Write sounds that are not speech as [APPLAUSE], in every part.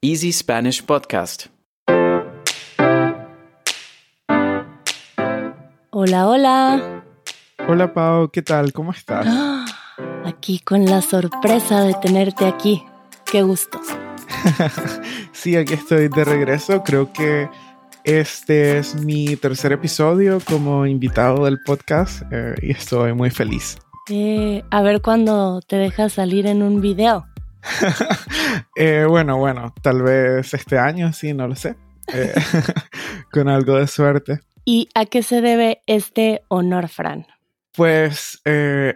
Easy Spanish Podcast. Hola, hola. Hola Pau, ¿qué tal? ¿Cómo estás? [GASPS] Aquí con la sorpresa de tenerte aquí. Qué gusto. [LAUGHS] sí, aquí estoy de regreso. Creo que este es mi tercer episodio como invitado del podcast eh, y estoy muy feliz. Eh, a ver cuándo te dejas salir en un video. [LAUGHS] Eh, bueno, bueno, tal vez este año, sí, no lo sé. [LAUGHS] con algo de suerte. ¿Y a qué se debe este honor, Fran? Pues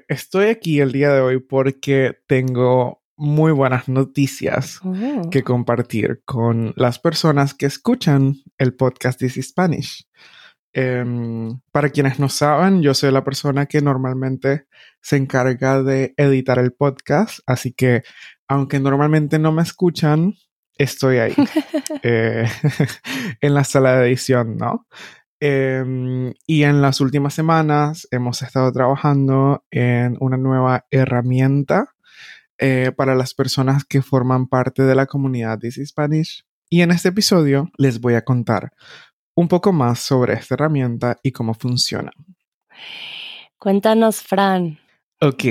estoy aquí el día de hoy porque tengo muy buenas noticias Oh. que compartir con las personas que escuchan el podcast This is Spanish. Em, para quienes no saben, yo soy la persona que normalmente se encarga de editar el podcast, así que aunque normalmente no me escuchan, estoy ahí [LAUGHS] eh, [LAUGHS] en la sala de edición, ¿no? Em, y en las últimas semanas hemos estado trabajando en una nueva herramienta eh, para las personas que forman parte de la comunidad This is Spanish. Y en este episodio les voy a contar un poco más sobre esta herramienta y cómo funciona. Cuéntanos, Fran. Ok,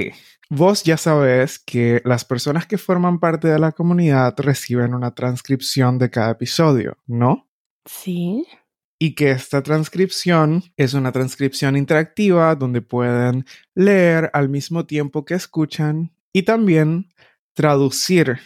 vos ya sabes que las personas que forman parte de la comunidad reciben una transcripción de cada episodio, ¿no? Sí. y que esta transcripción es una transcripción interactiva donde pueden leer al mismo tiempo que escuchan y también traducir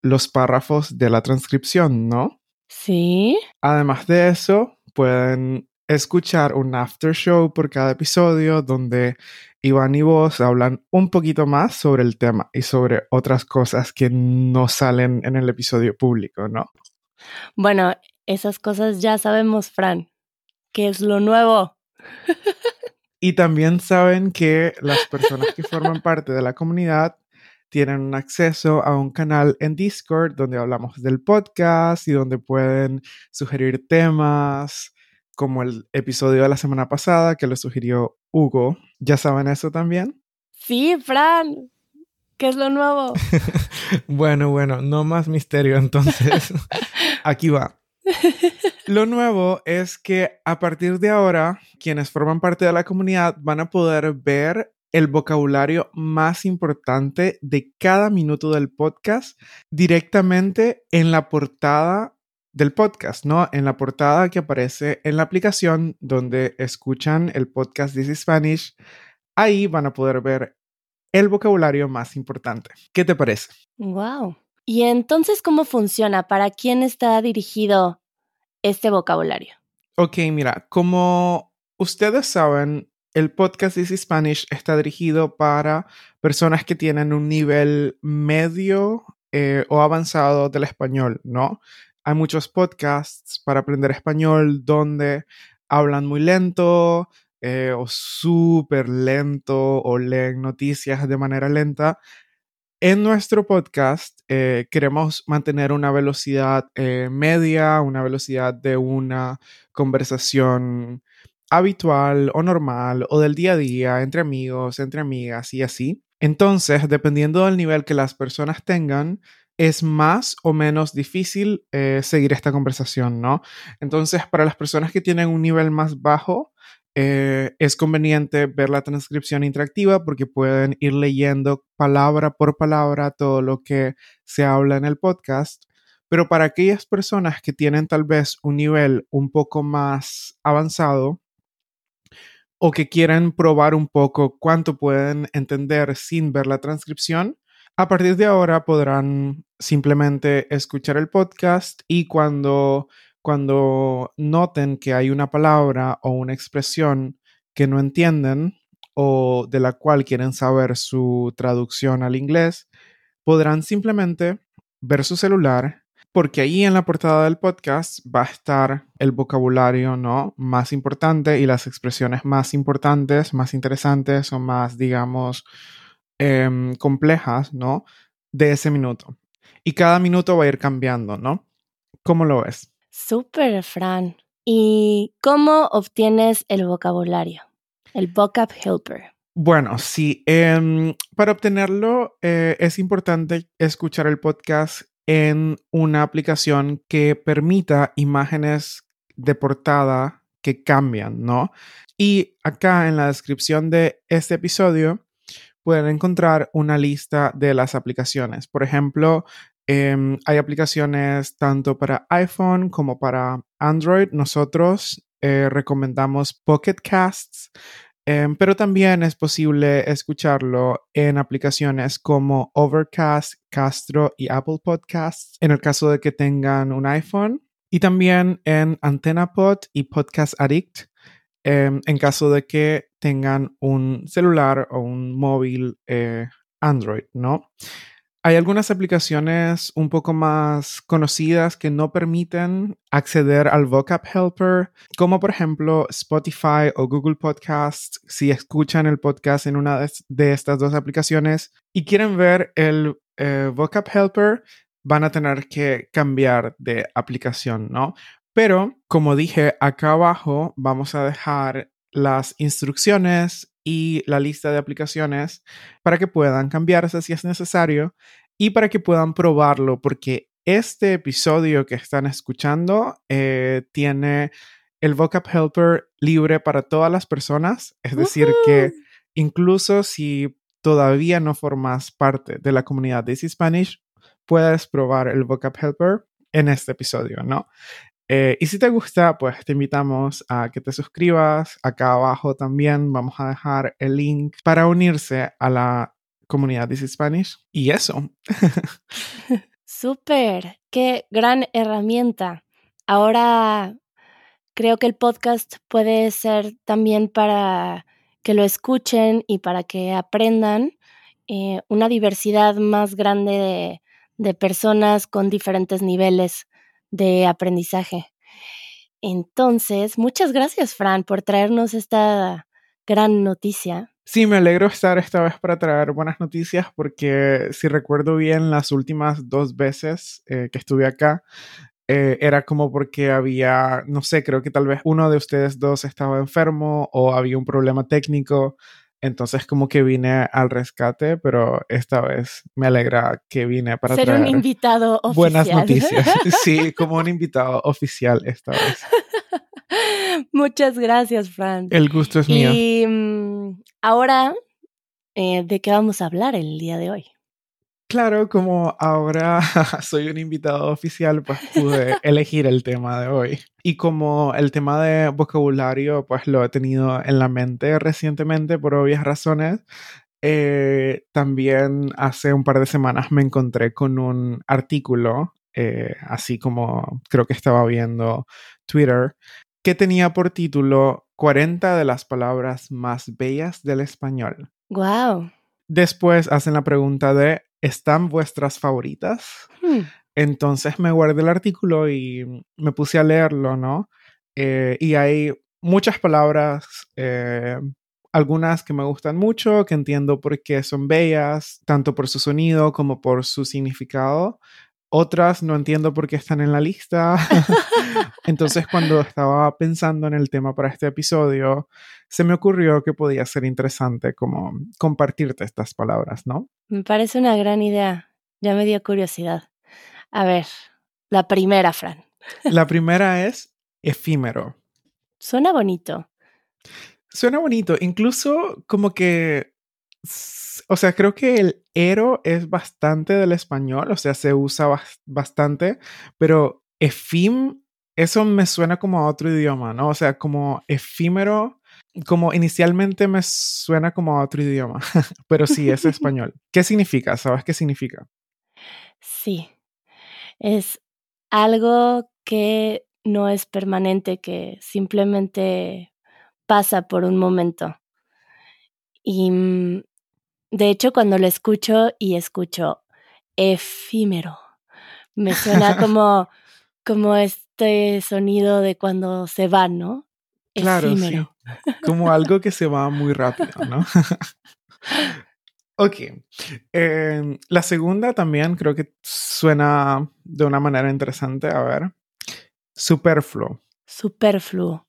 los párrafos de la transcripción, ¿no? Sí. Además de eso, pueden escuchar un after show por cada episodio donde Iván y vos hablan un poquito más sobre el tema y sobre otras cosas que no salen en el episodio público, ¿no? Bueno, esas cosas ya sabemos, Fran. ¿Qué es lo nuevo? [LAUGHS] Y también saben que las personas que forman parte de la comunidad tienen acceso a un canal en Discord donde hablamos del podcast y donde pueden sugerir temas, como el episodio de la semana pasada que lo sugirió Hugo. ¿Ya saben eso también? Sí, Fran. ¿Qué es lo nuevo? [LAUGHS] Bueno, bueno, no más misterio entonces. [LAUGHS] Aquí va. Lo nuevo es que a partir de ahora, quienes forman parte de la comunidad van a poder ver el vocabulario más importante de cada minuto del podcast directamente en la portada del podcast, ¿no? En la portada que aparece en la aplicación donde escuchan el podcast This is Spanish. Ahí van a poder ver el vocabulario más importante. ¿Qué te parece? Wow. ¿Y entonces cómo funciona? ¿Para quién está dirigido este vocabulario? Ok, mira, como ustedes saben, el podcast This is Spanish está dirigido para personas que tienen un nivel medio eh, o avanzado del español, ¿no? Hay muchos podcasts para aprender español donde hablan muy lento eh, o súper lento o leen noticias de manera lenta. En nuestro podcast eh, queremos mantener una velocidad eh, media, una velocidad de una conversación habitual o normal o del día a día entre amigos, entre amigas y así. Entonces, dependiendo del nivel que las personas tengan, es más o menos difícil eh, seguir esta conversación, ¿no? Entonces, para las personas que tienen un nivel más bajo, eh, es conveniente ver la transcripción interactiva porque pueden ir leyendo palabra por palabra todo lo que se habla en el podcast. Pero para aquellas personas que tienen tal vez un nivel un poco más avanzado o que quieren probar un poco cuánto pueden entender sin ver la transcripción, a partir de ahora podrán simplemente escuchar el podcast y cuando cuando noten que hay una palabra o una expresión que no entienden o de la cual quieren saber su traducción al inglés, podrán simplemente ver su celular porque ahí en la portada del podcast va a estar el vocabulario ¿no? más importante y las expresiones más importantes, más interesantes o más, digamos, em, complejas, ¿no? De ese minuto. Y cada minuto va a ir cambiando, ¿no? ¿Cómo lo ves? Súper, Fran. ¿Y cómo obtienes el vocabulario? El vocab helper. Bueno, sí, em, para obtenerlo eh, es importante escuchar el podcast en una aplicación que permita imágenes de portada que cambian, ¿no? Y acá en la descripción de este episodio pueden encontrar una lista de las aplicaciones. Por ejemplo, em, hay aplicaciones tanto para iPhone como para Android. Nosotros eh, recomendamos Pocket Casts, em, pero también es posible escucharlo en aplicaciones como Overcast, Castro y Apple Podcasts en el caso de que tengan un iPhone. Y también en AntennaPod y Podcast Addict em, en caso de que tengan un celular o un móvil eh, Android, ¿no? Hay algunas aplicaciones un poco más conocidas que no permiten acceder al Vocab Helper, como por ejemplo Spotify o Google Podcasts. Si escuchan el podcast en una de estas dos aplicaciones y quieren ver el eh, Vocab Helper, van a tener que cambiar de aplicación, ¿no? Pero, como dije, acá abajo vamos a dejar las instrucciones y la lista de aplicaciones para que puedan cambiarse si es necesario y para que puedan probarlo, porque este episodio que están escuchando eh, tiene el Vocab Helper libre para todas las personas, es decir, que incluso si todavía no formas parte de la comunidad de Easy Spanish, puedes probar el Vocab Helper en este episodio, ¿no? Eh, y si te gusta, pues te invitamos a que te suscribas. Acá abajo también vamos a dejar el link para unirse a la comunidad de Spanish. Y eso. [LAUGHS] Súper, qué gran herramienta. Ahora creo que el podcast puede ser también para que lo escuchen y para que aprendan eh, una diversidad más grande de, de personas con diferentes niveles de aprendizaje. Entonces, muchas gracias, Fran, por traernos esta gran noticia. Sí, me alegro estar esta vez para traer buenas noticias porque si recuerdo bien, las últimas dos veces eh, que estuve acá, eh, era como porque había, no sé, creo que tal vez uno de ustedes dos estaba enfermo o había un problema técnico entonces como que vine al rescate, pero esta vez me alegra que vine para Ser un invitado oficial. Buenas noticias. [LAUGHS] Sí, como un invitado oficial esta vez. Muchas gracias, Fran. El gusto es mío. Y mm, ahora, eh, ¿de qué vamos a hablar el día de hoy? Claro, como ahora [LAUGHS] soy un invitado oficial, pues pude [LAUGHS] elegir el tema de hoy. Y como el tema de vocabulario, pues lo he tenido en la mente recientemente por obvias razones, eh, también hace un par de semanas me encontré con un artículo, eh, así como creo que estaba viendo Twitter, que tenía por título 40 de las palabras más bellas del español. ¡Wow! Después hacen la pregunta de ¿están vuestras favoritas? Hmm. Entonces me guardé el artículo y me puse a leerlo, ¿no? Eh, y hay muchas palabras, eh, algunas que me gustan mucho, que entiendo por qué son bellas, tanto por su sonido como por su significado. Otras no entiendo por qué están en la lista. [LAUGHS] Entonces, cuando estaba pensando en el tema para este episodio, se me ocurrió que podía ser interesante como compartirte estas palabras, ¿no? Me parece una gran idea. Ya me dio curiosidad. A ver, la primera, Fran. [LAUGHS] La primera es efímero. Suena bonito. Suena bonito. Incluso como que o sea, creo que el ero es bastante del español, o sea, se usa bastante, pero efim, eso me suena como a otro idioma, ¿no? O sea, como efímero, como inicialmente me suena como a otro idioma, [LAUGHS] pero sí es [LAUGHS] español. ¿Qué significa? ¿Sabes qué significa? Sí, es algo que no es permanente, que simplemente pasa por un momento. Y mm, de hecho, cuando lo escucho y escucho efímero, me suena [LAUGHS] como, como este sonido de cuando se va, ¿no? Claro, efímero. Como algo [LAUGHS] que se va muy rápido, ¿no? [LAUGHS] ok. Em, la segunda también creo que suena de una manera interesante. A ver. Superfluo. Superfluo.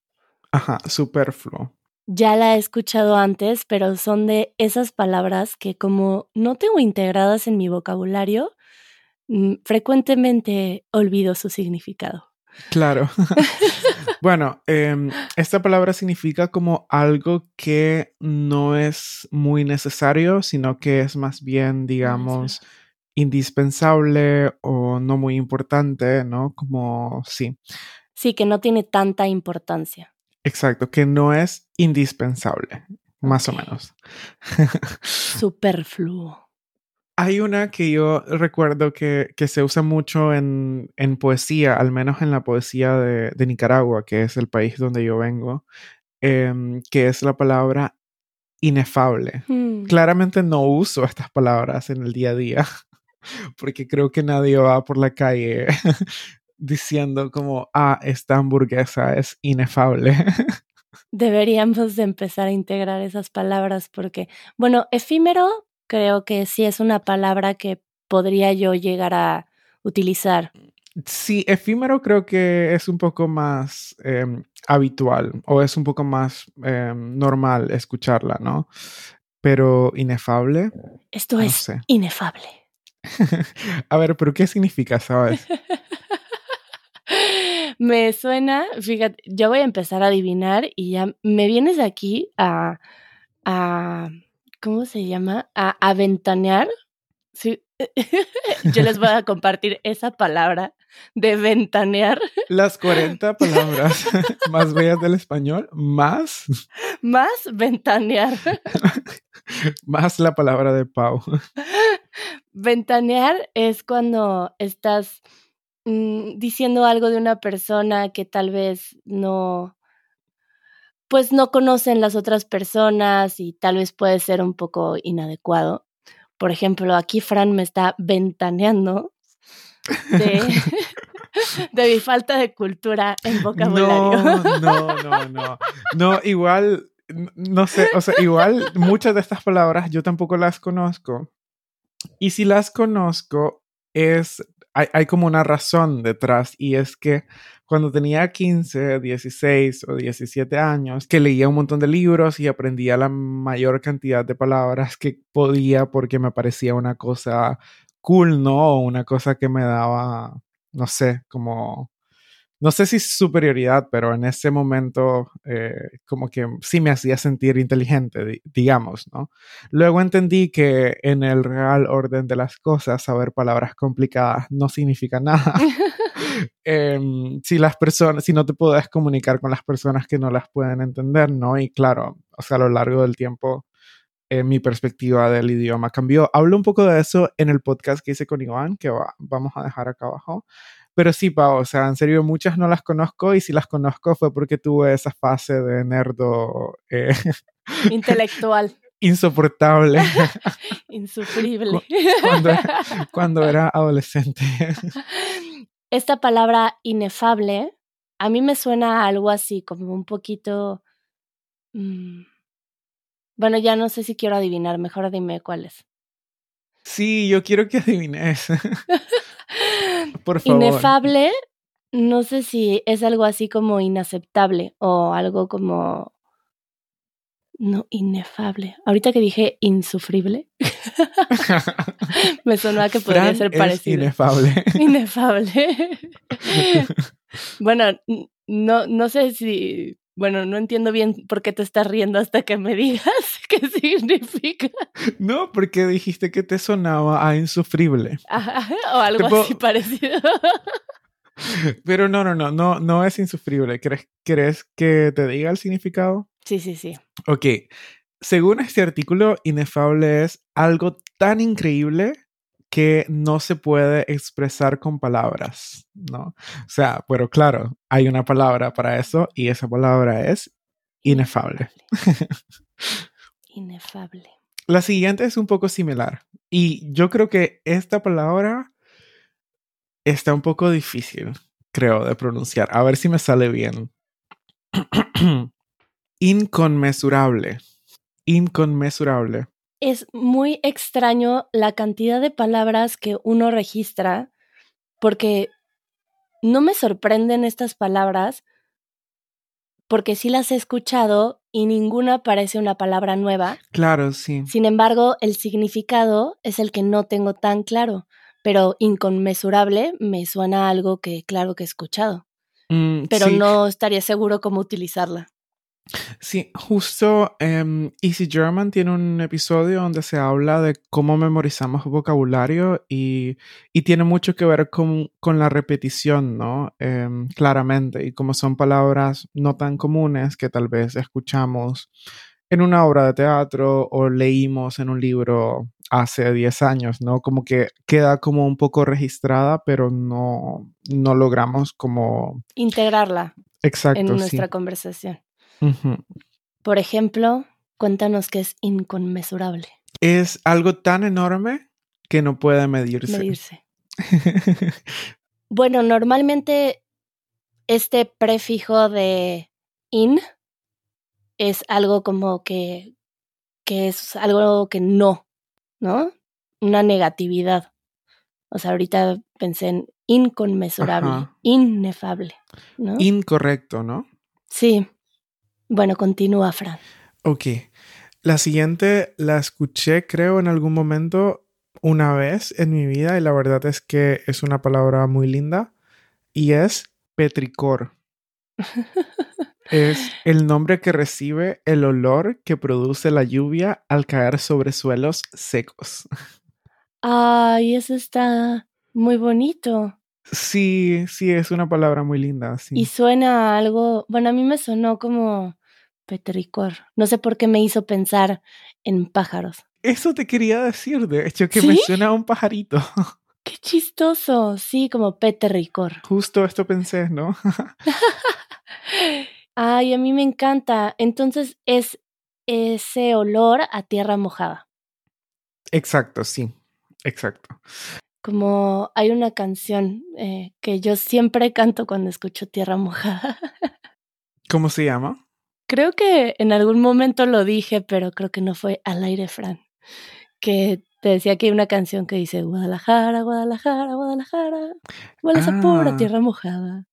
Ajá, superfluo ya la he escuchado antes, pero son de esas palabras que como no tengo integradas en mi vocabulario, mm, frecuentemente olvido su significado. Claro. [LAUGHS] [LAUGHS] bueno, em, esta palabra significa como algo que no es muy necesario, sino que es más bien, digamos, indispensable o no muy importante, ¿no? Como sí. Sí, que no tiene tanta importancia. Exacto, que no es indispensable, más o menos. [LAUGHS] Superfluo. Hay una que yo recuerdo que, se usa mucho en, poesía, al menos en la poesía de, Nicaragua, que es el país donde yo vengo, em, que es la palabra inefable. Hmm. Claramente no uso estas palabras en el día a día, [LAUGHS] porque creo que nadie va por la calle diciendo como, ah, esta hamburguesa es inefable. [LAUGHS] Deberíamos de empezar a integrar esas palabras porque, bueno, efímero creo que sí es una palabra que podría yo llegar a utilizar. Sí, efímero creo que es un poco más em, habitual o es un poco más em, normal escucharla, ¿no? Pero inefable. Esto es inefable. [LAUGHS] a ver, pero ¿qué significa, sabes? [LAUGHS] [LAUGHS] me suena, fíjate, yo voy a empezar a adivinar y ya me vienes aquí a, a ¿cómo se llama? A aventanear. Sí. [LAUGHS] Yo les voy a compartir esa palabra de ventanear. [LAUGHS] Las 40 palabras más bellas del español, más. Más ventanear. más la palabra de Pau. Ventanear es cuando estás mm, diciendo algo de una persona que tal vez no, pues no conocen las otras personas y tal vez puede ser un poco inadecuado. Por ejemplo, aquí Fran me está ventaneando de, [LAUGHS] [LAUGHS] mi falta de cultura en vocabulario. No, [LAUGHS] no, no, no. No, igual, no sé, o sea, igual muchas de estas palabras yo tampoco las conozco. Y si las conozco, es, hay, como una razón detrás y es que cuando tenía 15, 16 o 17 años, que leía un montón de libros y aprendía la mayor cantidad de palabras que podía porque me parecía una cosa cool, ¿no? O una cosa que me daba, no sé, como no sé si superioridad, pero en ese momento eh, como que sí me hacía sentir inteligente, digamos, ¿no? Luego entendí que en el real orden de las cosas, saber palabras complicadas no significa nada. [LAUGHS] [LAUGHS] Em, si las personas, si no te puedes comunicar con las personas que no las pueden entender, ¿no? Y claro, o sea, a lo largo del tiempo eh, mi perspectiva del idioma cambió. Hablo un poco de eso en el podcast que hice con Iván, que vamos a dejar acá abajo. Pero sí, Pau, o sea, en serio, muchas no las conozco y si las conozco fue porque tuve esa fase de nerdo. Eh, [LAUGHS] Intelectual. insoportable. [LAUGHS] Insufrible. Cuando, era adolescente. [LAUGHS] Esta palabra inefable, a mí me suena algo así, como un poquito... Mm, bueno, ya no sé si quiero adivinar, mejor dime cuál es. Sí, yo quiero que adivines. [LAUGHS] Por favor. Inefable, no sé si es algo así como inaceptable o algo como... No, inefable. Ahorita que dije insufrible, [LAUGHS] me sonó a que podría ser parecido. inefable. [LAUGHS] Inefable. bueno, no, no sé si bueno, no entiendo bien por qué te estás riendo hasta que me [LAUGHS] digas qué significa. No, porque dijiste que te sonaba a insufrible. o algo así parecido. [LAUGHS] Pero no, no, no, no, no es insufrible. ¿Crees, ¿Crees que te diga el significado? Sí, sí, sí. Ok. Según este artículo, inefable es algo tan increíble que no se puede expresar con palabras, ¿no? O sea, pero claro, hay una palabra para eso y esa palabra es inefable. [LAUGHS] Inefable. La siguiente es un poco similar y yo creo que esta palabra está un poco difícil, creo, de pronunciar. A ver si me sale bien. [CLEARS THROAT] Inconmensurable. Inconmensurable es muy extraño la cantidad de palabras que uno registra, porque no me sorprenden estas palabras, porque sí las he escuchado y ninguna parece una palabra nueva. Claro, sí. Sin embargo, el significado es el que no tengo tan claro. pero inconmensurable me suena a algo que claro que he escuchado, Mm, pero sí, no estaría seguro cómo utilizarla. Sí, justo em, Easy German tiene un episodio donde se habla de cómo memorizamos vocabulario y, y tiene mucho que ver con, con la repetición, ¿no? Em, claramente, y como son palabras no tan comunes que tal vez escuchamos en una obra de teatro o leímos en un libro hace 10 años, ¿no? Como que queda como un poco registrada, pero no, no logramos como... Integrarla Exacto, en sí. nuestra Por ejemplo, cuéntanos qué es inconmensurable. Es algo tan enorme que no puede medirse. Medirse. [LAUGHS] Bueno, normalmente este prefijo de in es algo como que, que es algo que no, ¿no? Una negatividad. O sea, ahorita pensé en inconmensurable, Ajá. inefable, ¿no? Incorrecto, ¿no? sí. Bueno, continúa, Fran. Ok. La siguiente la escuché, creo, en algún momento una vez en mi vida y la verdad es que es una palabra muy linda y es petricor. [LAUGHS] Es el nombre que recibe el olor que produce la lluvia al caer sobre suelos secos. Ay, eso está muy bonito. Sí, sí, es una palabra muy linda. Sí. Y suena a algo, bueno, a mí me sonó como petricor. No sé por qué me hizo pensar en pájaros. Eso te quería decir, de hecho, que ¿Sí? suena a un pajarito. [LAUGHS] Qué chistoso, sí, como petricor. Justo esto pensé, ¿no? [LAUGHS] Ay, a mí me encanta. Entonces es ese olor a tierra mojada. Exacto, sí, exacto. Como hay una canción eh, que yo siempre canto cuando escucho tierra mojada. [LAUGHS] ¿Cómo se llama? Creo que en algún momento lo dije, pero creo que no fue al aire, Fran. Que te decía que hay una canción que dice Guadalajara, Guadalajara, Guadalajara. Huele a pura Ah. tierra mojada.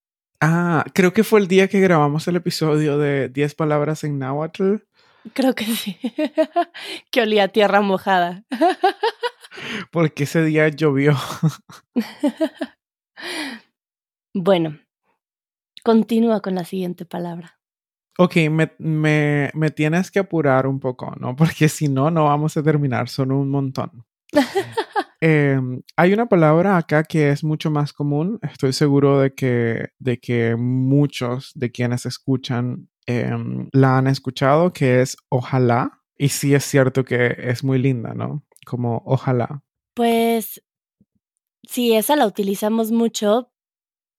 Ah, creo que fue el día que grabamos el episodio de 10 palabras en náhuatl. Creo que sí. [LAUGHS] que olía a tierra mojada. [LAUGHS] Porque ese día llovió. [LAUGHS] bueno, continúa con la siguiente palabra. Ok, me, me, me tienes que apurar un poco, ¿no? Porque si no, no vamos a terminar, son un montón. [LAUGHS] Eh, hay una palabra acá que es mucho más común. Estoy seguro de que, de que muchos de quienes escuchan eh, la han escuchado, que es ojalá. Y sí es cierto que es muy linda, ¿no? Como ojalá. Pues sí, esa la utilizamos mucho,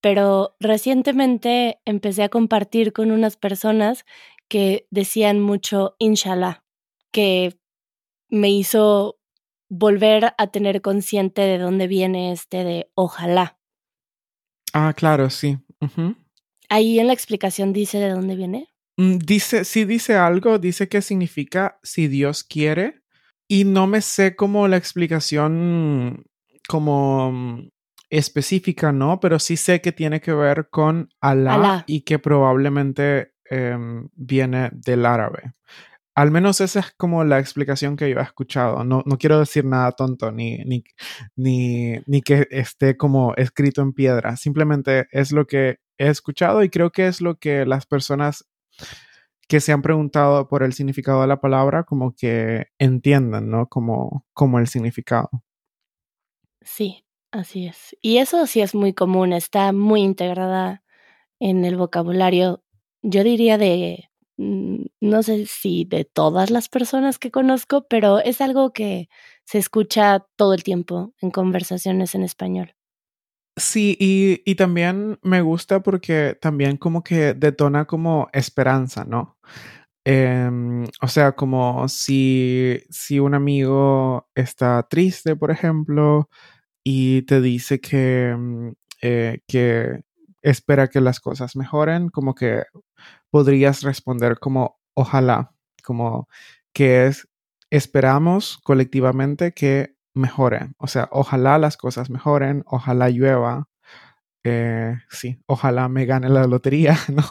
pero recientemente empecé a compartir con unas personas que decían mucho inshallah, que me hizo volver a tener consciente de dónde viene este de ojalá. Ah, claro, sí. Ahí en la explicación dice de dónde viene. Mm, Dice, sí dice algo, dice que significa si Dios quiere. Y no me sé como la explicación como mm, específica, ¿no? Pero sí sé que tiene que ver con Alá, Alá. y que probablemente em, viene del árabe. Al menos esa es como la explicación que yo he escuchado. No, no quiero decir nada tonto ni, ni, ni, ni que esté como escrito en piedra. Simplemente es lo que he escuchado y creo que es lo que las personas que se han preguntado por el significado de la palabra como que entienden, ¿no? Como, como el significado. Sí, así es. Y eso sí es muy común, está muy integrada en el vocabulario, yo diría de, mm, no sé si de todas las personas que conozco, pero es algo que se escucha todo el tiempo en conversaciones en español. Sí, y, y también me gusta porque también como que detona como esperanza, ¿no? Em, o sea, como si, si un amigo está triste, por ejemplo, y te dice que, mm, eh, que espera que las cosas mejoren, como que podrías responder como ojalá, como que es esperamos colectivamente que mejore. O sea, ojalá las cosas mejoren, ojalá llueva. eh, sí, ojalá me gane la lotería, [LAUGHS] ¿no?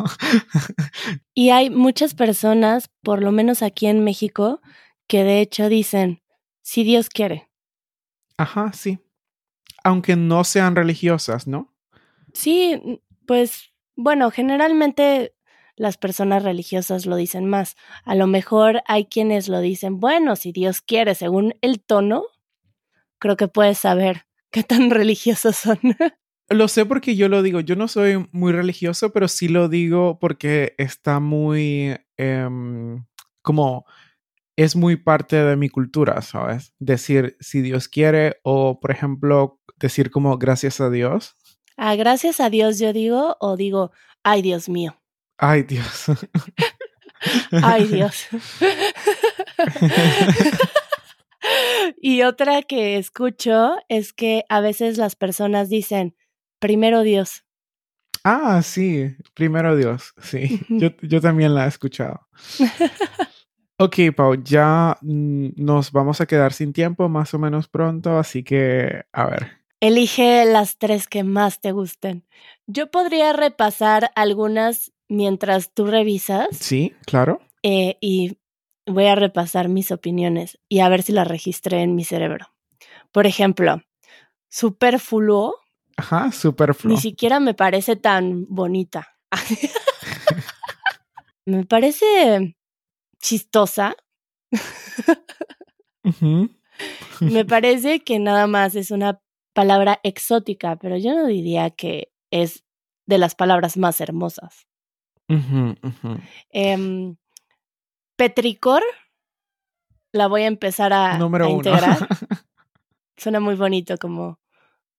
Y hay muchas personas, por lo menos aquí en México, que de hecho dicen, si Dios quiere. Ajá, sí. Aunque no sean religiosas, ¿no? Sí, pues bueno, generalmente las personas religiosas lo dicen más. A lo mejor hay quienes lo dicen, bueno, si Dios quiere, según el tono, creo que puedes saber [LAUGHS] qué tan religiosos son. Lo sé porque yo lo digo. Yo no soy muy religioso, pero sí lo digo porque está muy em, como es muy parte de mi cultura, ¿sabes? Decir si Dios quiere o, por ejemplo, decir como gracias a Dios. Ah, gracias a Dios yo digo o digo, ay Dios mío. Ay Dios. ay Dios. y otra que escucho es que a veces las personas dicen, primero Dios. Ah, sí, primero Dios, sí. Yo, yo también la he escuchado. Ok, Pau, ya mm, nos vamos a quedar sin tiempo más o menos pronto, así que, a ver. Elige las tres que más te gusten. Yo podría repasar algunas mientras tú revisas. Sí, claro. Eh, y voy a repasar mis opiniones y a ver si las registré en mi cerebro. Por ejemplo, superfluo. Ajá, superfluo. Ni siquiera me parece tan bonita. [LAUGHS] me parece chistosa. [LAUGHS] Me parece que nada más es una palabra exótica, pero yo no diría que es de las palabras más hermosas. Em, petricor, la voy a empezar a, Número integrar. [LAUGHS] Suena muy bonito como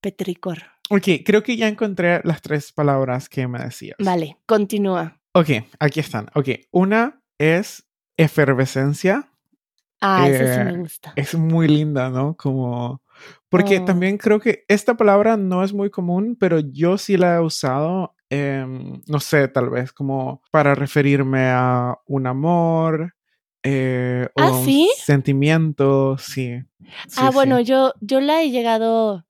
petricor. Ok, creo que ya encontré las tres palabras que me decías. Vale, continúa. Ok, aquí están. Ok, una es efervescencia. Ah, esa sí me Eh, gusta. Es muy linda, ¿no? Como... Porque Oh. también creo que esta palabra no es muy común, pero yo sí la he usado, em, no sé, tal vez como para referirme a un amor eh, o ¿Ah, a un sí? sentimiento, sí. Sí, ah, bueno, sí. yo, yo la he llegado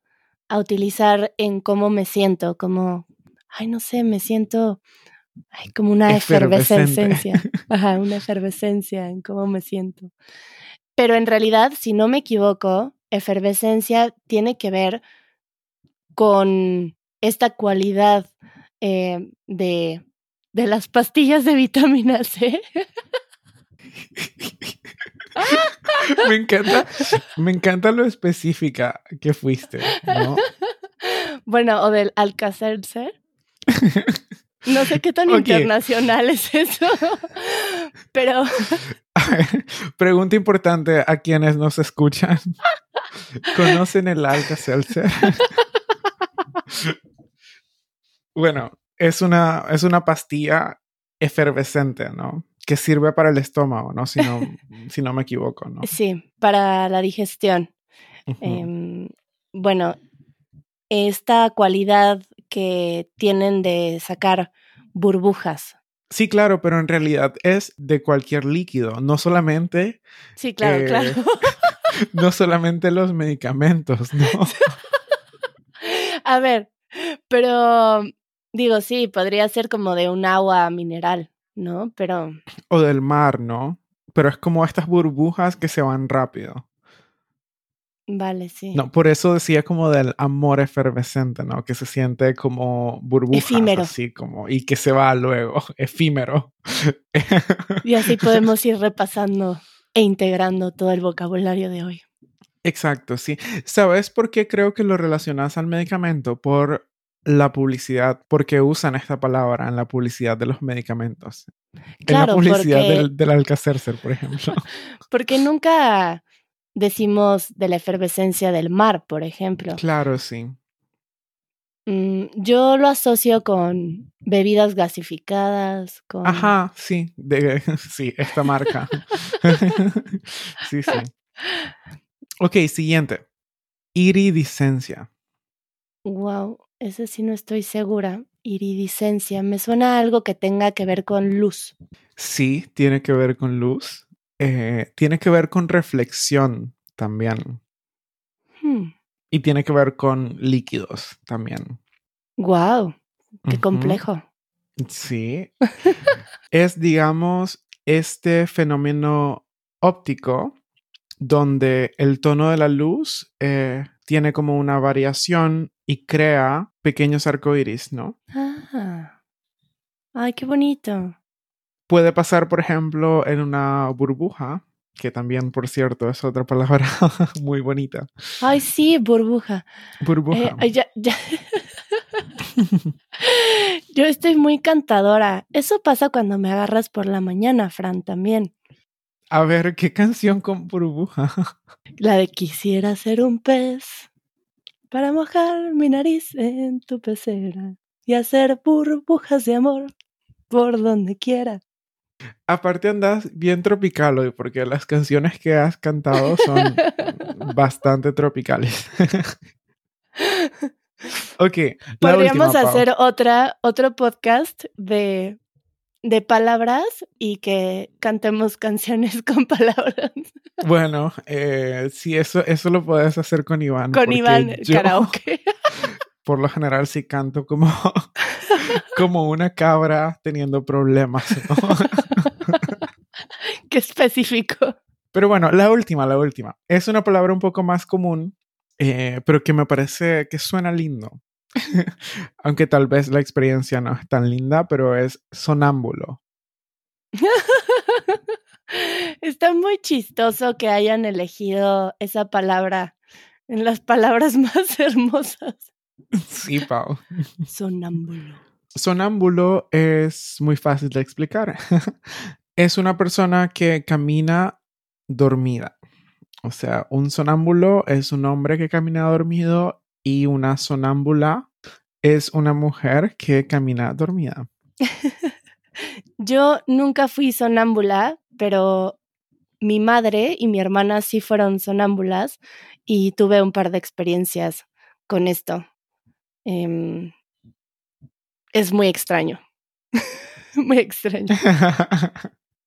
a utilizar en cómo me siento, como, ay, no sé, me siento ay, como una efervescencia. [LAUGHS] Ajá, una efervescencia en cómo me siento. Pero en realidad, si no me equivoco, efervescencia tiene que ver con esta cualidad eh, de, de las pastillas de vitamina C. me encanta, me encanta lo específica que fuiste, ¿no? bueno, o del Alka-Seltzer. No sé qué tan internacional es eso, pero [LAUGHS] Pregunta importante a quienes nos escuchan. ¿Conocen el Alka-Seltzer? bueno, es una, es una pastilla efervescente, ¿no? Que sirve para el estómago, ¿no? Si no, [LAUGHS] si no me equivoco, ¿no? sí, para la digestión. Em, bueno, esta cualidad que tienen de sacar burbujas. Sí, claro, pero en realidad es de cualquier líquido, no solamente, Sí, claro, Eh, claro. [LAUGHS] [LAUGHS] no solamente los medicamentos, ¿no? [LAUGHS] A ver, pero digo, sí, podría ser como de un agua mineral, ¿no? Pero O del mar, ¿no? Pero es como estas burbujas que se van rápido. vale, sí. No, por eso decía como del amor efervescente, ¿no? Que se siente como burbujas, Efímero. así como, y que se va luego, efímero. Y así [LAUGHS] podemos ir repasando e integrando todo el vocabulario de hoy. Exacto, sí. ¿Sabes por qué creo que lo relacionas al medicamento? Por la publicidad, porque usan esta palabra en la publicidad de los medicamentos. en la Claro, publicidad porque- del, del Alka-Seltzer, por ejemplo. [LAUGHS] Porque nunca decimos de la efervescencia del mar, por ejemplo. claro, sí. Mm, yo lo asocio con bebidas gasificadas, con... Ajá, sí, de, [LAUGHS] sí, esta marca. [LAUGHS] sí, sí. Ok, siguiente. Iridiscencia. Wow, ese sí no estoy segura. Iridiscencia, me suena a algo que tenga que ver con luz. Sí, tiene que ver con luz. Eh, tiene que ver con reflexión también. Hmm. Y tiene que ver con líquidos también. Wow, qué complejo. Sí. es, digamos, este fenómeno óptico donde el tono de la luz eh, tiene como una variación y crea pequeños arcoíris, ¿no? Ah. Ay, qué bonito. Puede pasar, por ejemplo, en una burbuja, que también, por cierto, es otra palabra [LAUGHS] muy bonita. Ay, sí, burbuja. Burbuja. Eh, ya, ya. [LAUGHS] Yo estoy muy cantadora. Eso pasa cuando me agarras por la mañana, Fran, también. A ver, ¿qué canción con burbuja? [LAUGHS] La de quisiera ser un pez para mojar mi nariz en tu pecera y hacer burbujas de amor por donde quiera. Aparte andas bien tropical hoy, porque las canciones que has cantado son [LAUGHS] bastante tropicales. [LAUGHS] ok. la Podríamos última, hacer otra, otro podcast de, de palabras y que cantemos canciones [LAUGHS] con palabras. Bueno, eh, sí, eso, eso lo puedes hacer con Iván. Con Iván, yo, karaoke. Por lo general sí canto como, [LAUGHS] como una cabra teniendo problemas. ¿no? [LAUGHS] Qué específico. Pero bueno, la última, la última. Es una palabra un poco más común, eh, pero que me parece que suena lindo. [LAUGHS] Aunque tal vez la experiencia no es tan linda, pero es sonámbulo. Está muy chistoso que hayan elegido esa palabra en las palabras más hermosas. [LAUGHS] Sí, Pau. Sonámbulo. Sonámbulo es muy fácil de explicar. [LAUGHS] es una persona que camina dormida. O sea, un sonámbulo es un hombre que camina dormido y una sonámbula es una mujer que camina dormida. [LAUGHS] Yo nunca fui sonámbula, pero mi madre y mi hermana sí fueron sonámbulas y tuve un par de experiencias con esto. Em, es muy extraño. [LAUGHS] muy extraño.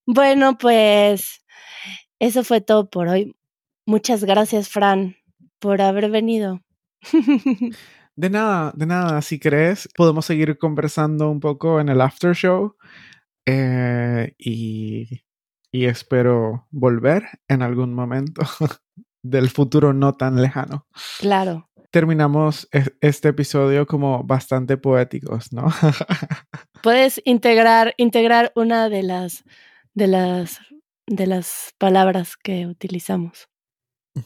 Bueno, pues eso fue todo por hoy. Muchas gracias, Fran, por haber venido. [LAUGHS] De nada, de nada. Si crees, podemos seguir conversando un poco en el after show. Eh, y, y espero volver en algún momento [LAUGHS] del futuro no tan lejano. Claro. Terminamos es- este episodio como bastante poéticos, ¿no? [LAUGHS] Puedes integrar, integrar una de las de las de las palabras que utilizamos.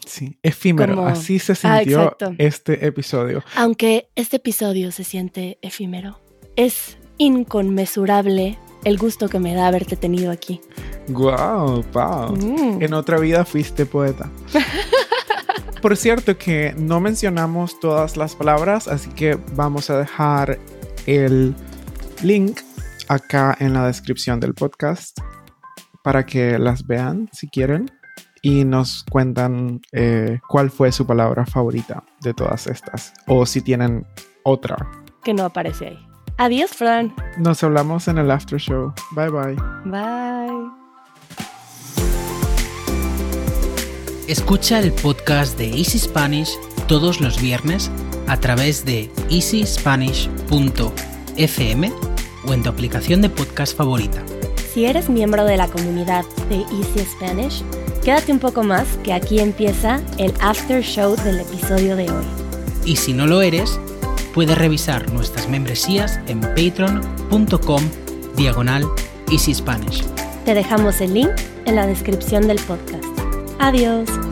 sí, efímero. Como- Así se Ah, sintió este episodio. Aunque este episodio se siente efímero, es inconmensurable el gusto que me da haberte tenido aquí. ¡Guau, Pau! Mm. En otra vida fuiste poeta. [LAUGHS] Por cierto que no mencionamos todas las palabras, así que vamos a dejar el link acá en la descripción del podcast para que las vean si quieren y nos cuentan eh, cuál fue su palabra favorita de todas estas o si tienen otra. Que no aparece ahí. Adiós, Fran. Nos hablamos en el after show. Bye bye. Bye. Escucha el podcast de Easy Spanish todos los viernes a través de easyspanish.fm o en tu aplicación de podcast favorita. Si eres miembro de la comunidad de Easy Spanish, quédate un poco más que aquí empieza el after show del episodio de hoy. Y si no lo eres, puedes revisar nuestras membresías en patreon.com diagonal Easy Spanish. Te dejamos el link en la descripción del podcast. Adiós.